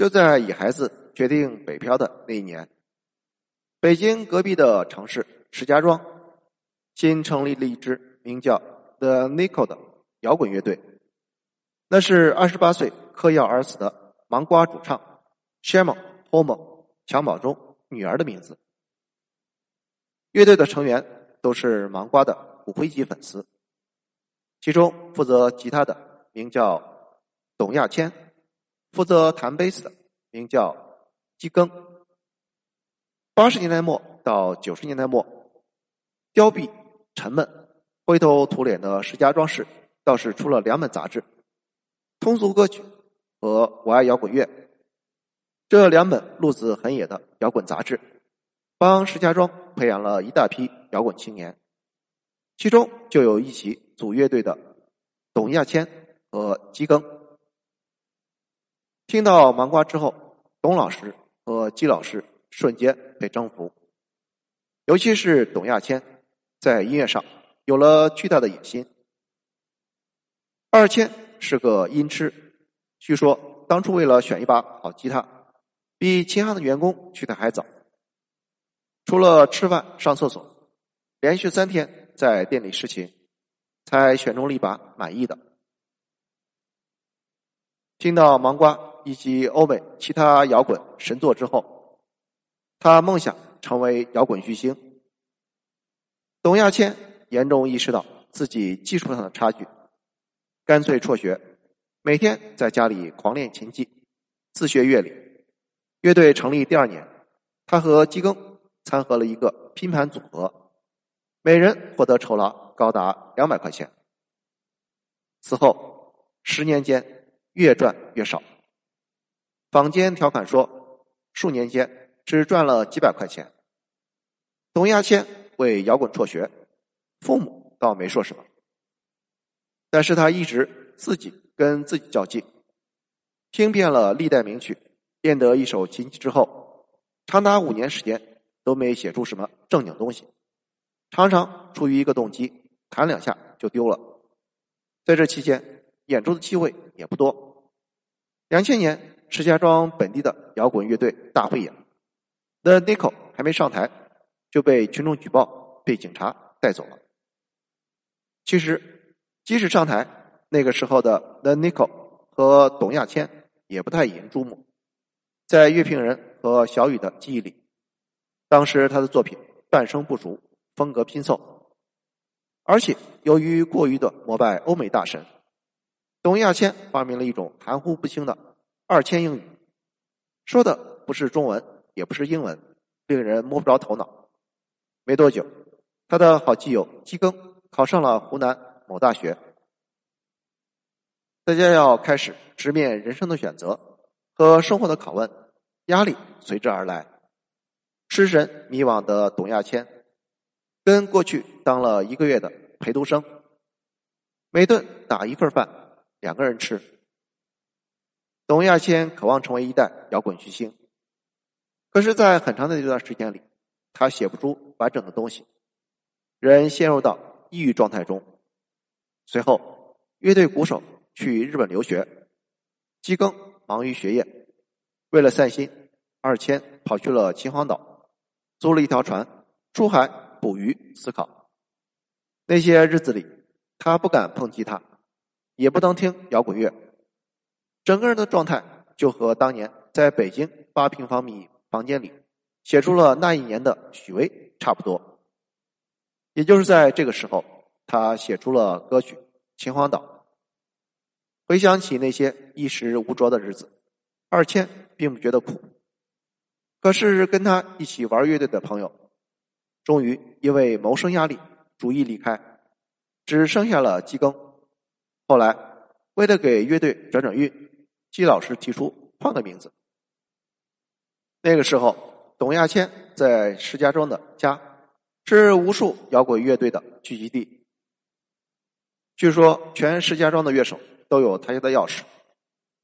就在野孩子决定北漂的那一年，北京隔壁的城市石家庄新成立了一支名叫 The Nico 的摇滚乐队。那是二十八岁嗑药而死的芒瓜主唱 Sherman Homer 襁褓中女儿的名字。乐队的成员都是芒瓜的骨灰级粉丝。其中负责吉他的名叫董亚千，负责弹贝斯的名叫基庚。八十年代末到九十年代末，凋敝沉闷、灰头土脸的石家庄市倒是出了两本杂志，《通俗歌曲》和《我爱摇滚乐》这两本路子很野的摇滚杂志，帮石家庄培养了一大批摇滚青年，其中就有一起。组乐队的董亚千和基庚，听到芒瓜之后，董老师和姬老师瞬间被征服。尤其是董亚千，在音乐上有了巨大的野心。二千是个音痴，据说当初为了选一把好吉他，比琴行的员工去的还早。除了吃饭、上厕所，连续三天在店里试琴。才选中了一把满意的。听到芒瓜以及欧美其他摇滚神作之后，他梦想成为摇滚巨星。董亚千严重意识到自己技术上的差距，干脆辍学，每天在家里狂练琴技，自学乐理。乐队成立第二年，他和基庚参合了一个拼盘组合，每人获得酬劳。高达两百块钱。此后十年间越赚越少。坊间调侃说，数年间只赚了几百块钱。董亚千为摇滚辍学，父母倒没说什么，但是他一直自己跟自己较劲，听遍了历代名曲，练得一手琴技之后，长达五年时间都没写出什么正经东西，常常出于一个动机。弹两下就丢了，在这期间演出的机会也不多。两千年，石家庄本地的摇滚乐队大汇演，The Nico 还没上台就被群众举报，被警察带走了。其实，即使上台，那个时候的 The Nico 和董亚千也不太引人注目。在乐评人和小雨的记忆里，当时他的作品半生不熟，风格拼凑。而且，由于过于的膜拜欧美大神，董亚千发明了一种含糊不清的二千英语，说的不是中文，也不是英文，令人摸不着头脑。没多久，他的好基友基庚考上了湖南某大学。大家要开始直面人生的选择和生活的拷问，压力随之而来。失神迷惘的董亚千。跟过去当了一个月的陪读生，每顿打一份饭，两个人吃。董亚千渴望成为一代摇滚巨星，可是，在很长的一段时间里，他写不出完整的东西，人陷入到抑郁状态中。随后，乐队鼓手去日本留学，基庚忙于学业，为了散心，二千跑去了秦皇岛，租了一条船出海。捕鱼、思考，那些日子里，他不敢碰吉他，也不能听摇滚乐，整个人的状态就和当年在北京八平方米房间里写出了那一年的许巍差不多。也就是在这个时候，他写出了歌曲《秦皇岛》。回想起那些衣食无着的日子，二千并不觉得苦，可是跟他一起玩乐队的朋友。终于因为谋生压力，逐一离开，只剩下了基庚。后来为了给乐队转转运，季老师提出换个名字。那个时候，董亚千在石家庄的家是无数摇滚乐队的聚集地。据说全石家庄的乐手都有他家的钥匙，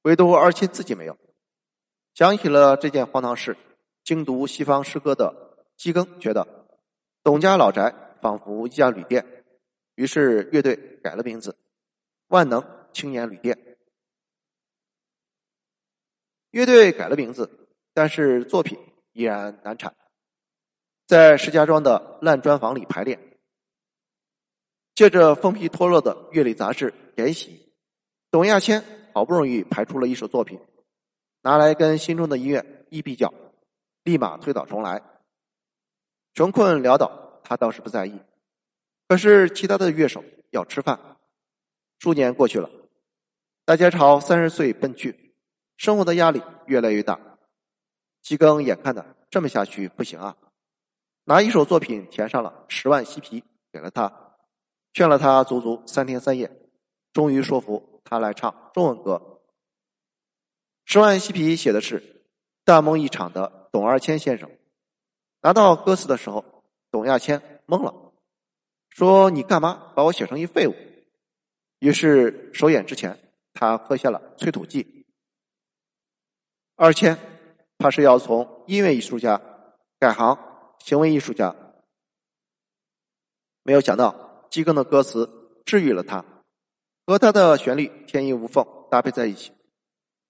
唯独二千自己没有。想起了这件荒唐事，精读西方诗歌的基庚觉得。董家老宅仿佛一家旅店，于是乐队改了名字，万能青年旅店。乐队改了名字，但是作品依然难产，在石家庄的烂砖房里排练。借着封皮脱落的乐理杂志研习，董亚千好不容易排出了一首作品，拿来跟心中的音乐一比较，立马推倒重来。穷困潦倒，他倒是不在意，可是其他的乐手要吃饭。数年过去了，大家朝三十岁奔去，生活的压力越来越大。季庚眼看着这么下去不行啊，拿一首作品填上了十万西皮给了他。劝了他足足三天三夜，终于说服他来唱中文歌。十万西皮写的是大梦一场的董二千先生。拿到歌词的时候，董亚千懵了，说：“你干嘛把我写成一废物？”于是首演之前，他喝下了催吐剂。二千，他是要从音乐艺术家改行行为艺术家，没有想到。基更的歌词治愈了他，和他的旋律天衣无缝搭配在一起。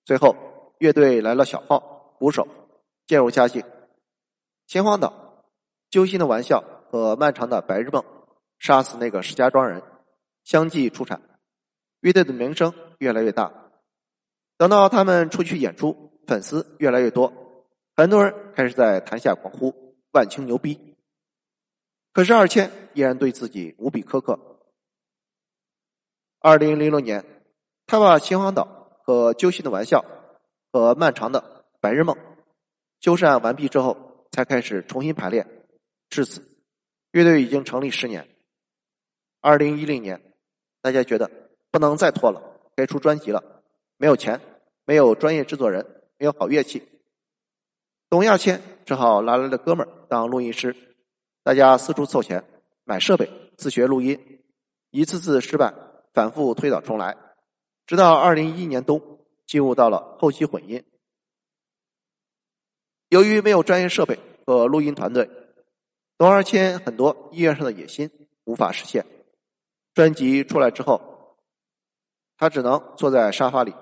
最后，乐队来了小号、鼓手，渐入佳境。秦皇岛、揪心的玩笑和漫长的白日梦，杀死那个石家庄人，相继出产，乐队的名声越来越大。等到他们出去演出，粉丝越来越多，很多人开始在台下狂呼“万青牛逼”。可是二千依然对自己无比苛刻。二零零六年，他把《秦皇岛》和《揪心的玩笑》和《漫长的白日梦》修缮完毕之后，才开始重新排练。至此，乐队已经成立十年。二零一零年，大家觉得不能再拖了，该出专辑了。没有钱，没有专业制作人，没有好乐器，董亚千只好拉来了哥们儿当录音师。大家四处凑钱买设备，自学录音，一次次失败，反复推倒重来，直到二零一一年冬进入到了后期混音。由于没有专业设备和录音团队，董二千很多音乐上的野心无法实现。专辑出来之后，他只能坐在沙发里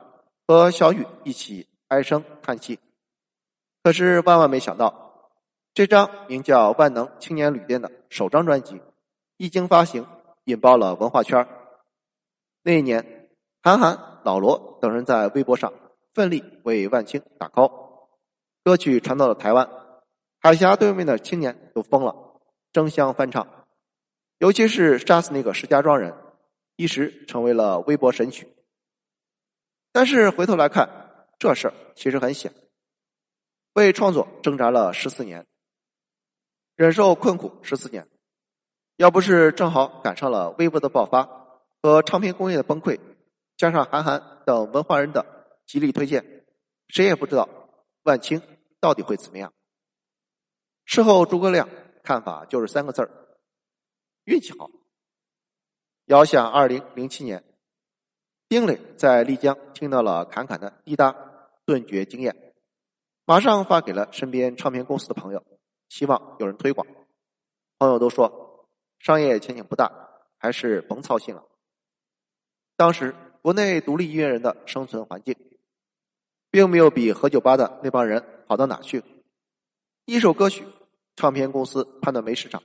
和小雨一起唉声叹气。可是万万没想到。这张名叫《万能青年旅店》的首张专辑一经发行，引爆了文化圈。那一年，韩寒、老罗等人在微博上奋力为万青打 call，歌曲传到了台湾，海峡对面的青年都疯了，争相翻唱。尤其是杀死那个石家庄人，一时成为了微博神曲。但是回头来看，这事儿其实很险，为创作挣扎了十四年。忍受困苦十四年，要不是正好赶上了微博的爆发和唱片工业的崩溃，加上韩寒等文化人的极力推荐，谁也不知道万青到底会怎么样。事后诸葛亮看法就是三个字儿：运气好。遥想二零零七年，丁磊在丽江听到了侃侃的滴答，顿觉惊艳，马上发给了身边唱片公司的朋友。希望有人推广，朋友都说商业前景不大，还是甭操心了。当时国内独立音乐人的生存环境，并没有比何酒吧的那帮人好到哪去。一首歌曲，唱片公司判断没市场，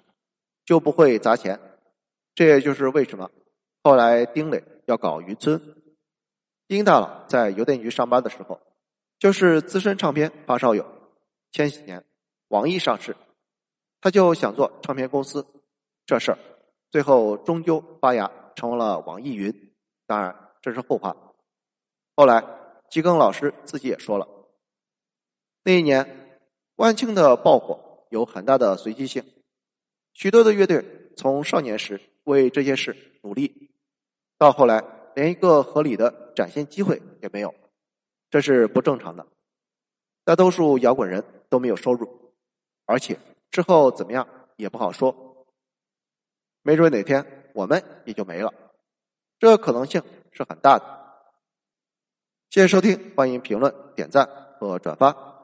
就不会砸钱。这也就是为什么后来丁磊要搞云村。丁大佬在邮电局上班的时候，就是资深唱片发烧友。千禧年。网易上市，他就想做唱片公司，这事儿最后终究发芽成为了网易云。当然这是后话。后来吉庚老师自己也说了，那一年万青的爆火有很大的随机性，许多的乐队从少年时为这些事努力，到后来连一个合理的展现机会也没有，这是不正常的。大多数摇滚人都没有收入。而且之后怎么样也不好说，没准哪天我们也就没了，这可能性是很大的。谢谢收听，欢迎评论、点赞和转发。